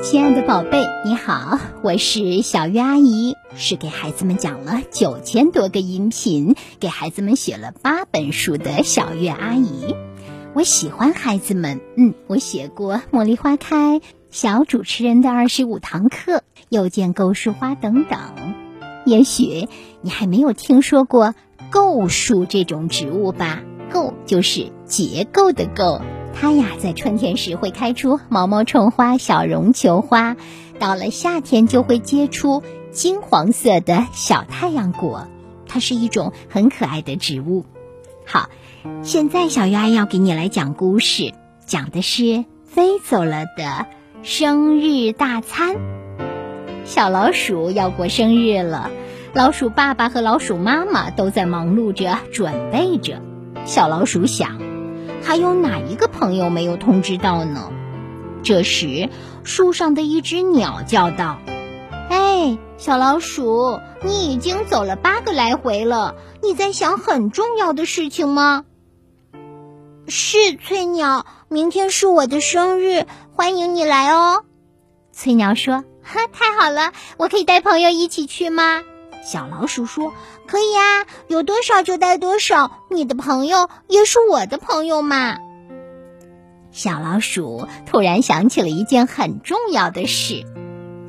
亲爱的宝贝，你好，我是小月阿姨，是给孩子们讲了九千多个音频，给孩子们写了八本书的小月阿姨。我喜欢孩子们，嗯，我写过《茉莉花开》《小主持人的二十五堂课》《又见构树花》等等。也许你还没有听说过构树这种植物吧？构就是结构的构。它呀，在春天时会开出毛毛虫花、小绒球花，到了夏天就会结出金黄色的小太阳果。它是一种很可爱的植物。好，现在小鱼阿姨要给你来讲故事，讲的是飞走了的生日大餐。小老鼠要过生日了，老鼠爸爸和老鼠妈妈都在忙碌着准备着。小老鼠想。还有哪一个朋友没有通知到呢？这时，树上的一只鸟叫道：“哎，小老鼠，你已经走了八个来回了，你在想很重要的事情吗？”“是，翠鸟，明天是我的生日，欢迎你来哦。”翠鸟说：“哈，太好了，我可以带朋友一起去吗？”小老鼠说：“可以啊，有多少就带多少。你的朋友也是我的朋友嘛。”小老鼠突然想起了一件很重要的事：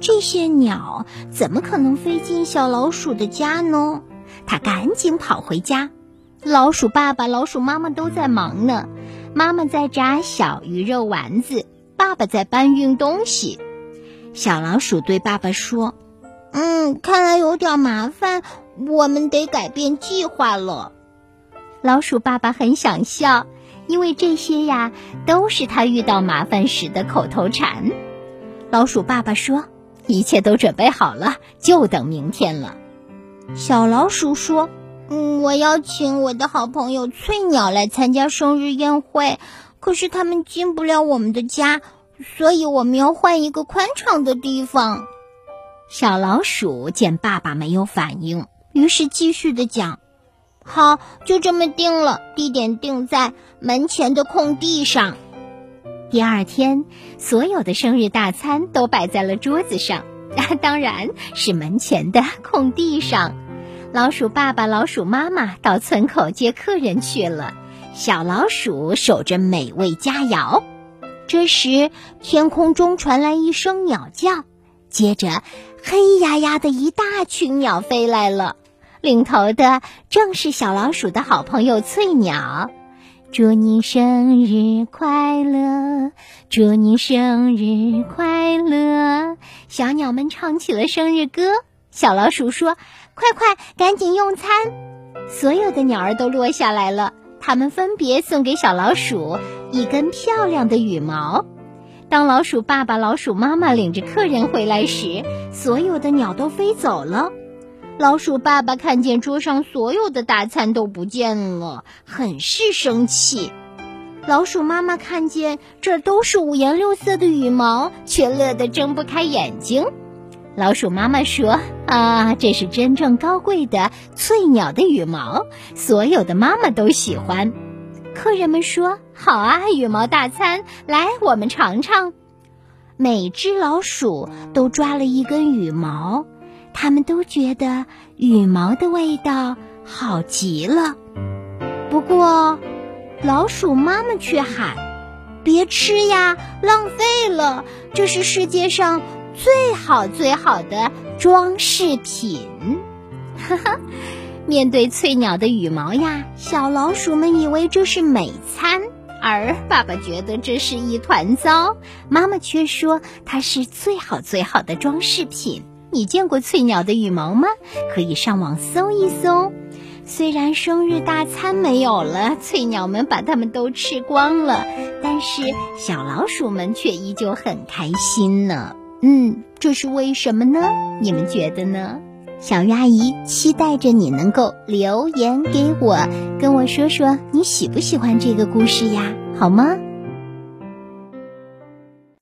这些鸟怎么可能飞进小老鼠的家呢？它赶紧跑回家。老鼠爸爸、老鼠妈妈都在忙呢。妈妈在炸小鱼肉丸子，爸爸在搬运东西。小老鼠对爸爸说。嗯，看来有点麻烦，我们得改变计划了。老鼠爸爸很想笑，因为这些呀都是他遇到麻烦时的口头禅。老鼠爸爸说：“一切都准备好了，就等明天了。”小老鼠说：“嗯，我邀请我的好朋友翠鸟来参加生日宴会，可是他们进不了我们的家，所以我们要换一个宽敞的地方。”小老鼠见爸爸没有反应，于是继续的讲：“好，就这么定了，地点定在门前的空地上。”第二天，所有的生日大餐都摆在了桌子上，那 当然是门前的空地上。老鼠爸爸、老鼠妈妈到村口接客人去了，小老鼠守着美味佳肴。这时，天空中传来一声鸟叫。接着，黑压压的一大群鸟飞来了，领头的正是小老鼠的好朋友翠鸟。祝你生日快乐！祝你生日快乐！小鸟们唱起了生日歌。小老鼠说：“快快，赶紧用餐！”所有的鸟儿都落下来了，它们分别送给小老鼠一根漂亮的羽毛。当老鼠爸爸、老鼠妈妈领着客人回来时，所有的鸟都飞走了。老鼠爸爸看见桌上所有的大餐都不见了，很是生气。老鼠妈妈看见这都是五颜六色的羽毛，却乐得睁不开眼睛。老鼠妈妈说：“啊，这是真正高贵的翠鸟的羽毛，所有的妈妈都喜欢。”客人们说：“好啊，羽毛大餐，来，我们尝尝。”每只老鼠都抓了一根羽毛，他们都觉得羽毛的味道好极了。不过，老鼠妈妈却喊：“别吃呀，浪费了！这是世界上最好最好的装饰品。”哈哈。面对翠鸟的羽毛呀，小老鼠们以为这是美餐，而爸爸觉得这是一团糟，妈妈却说它是最好最好的装饰品。你见过翠鸟的羽毛吗？可以上网搜一搜。虽然生日大餐没有了，翠鸟们把它们都吃光了，但是小老鼠们却依旧很开心呢。嗯，这是为什么呢？你们觉得呢？小鱼阿姨期待着你能够留言给我，跟我说说你喜不喜欢这个故事呀？好吗？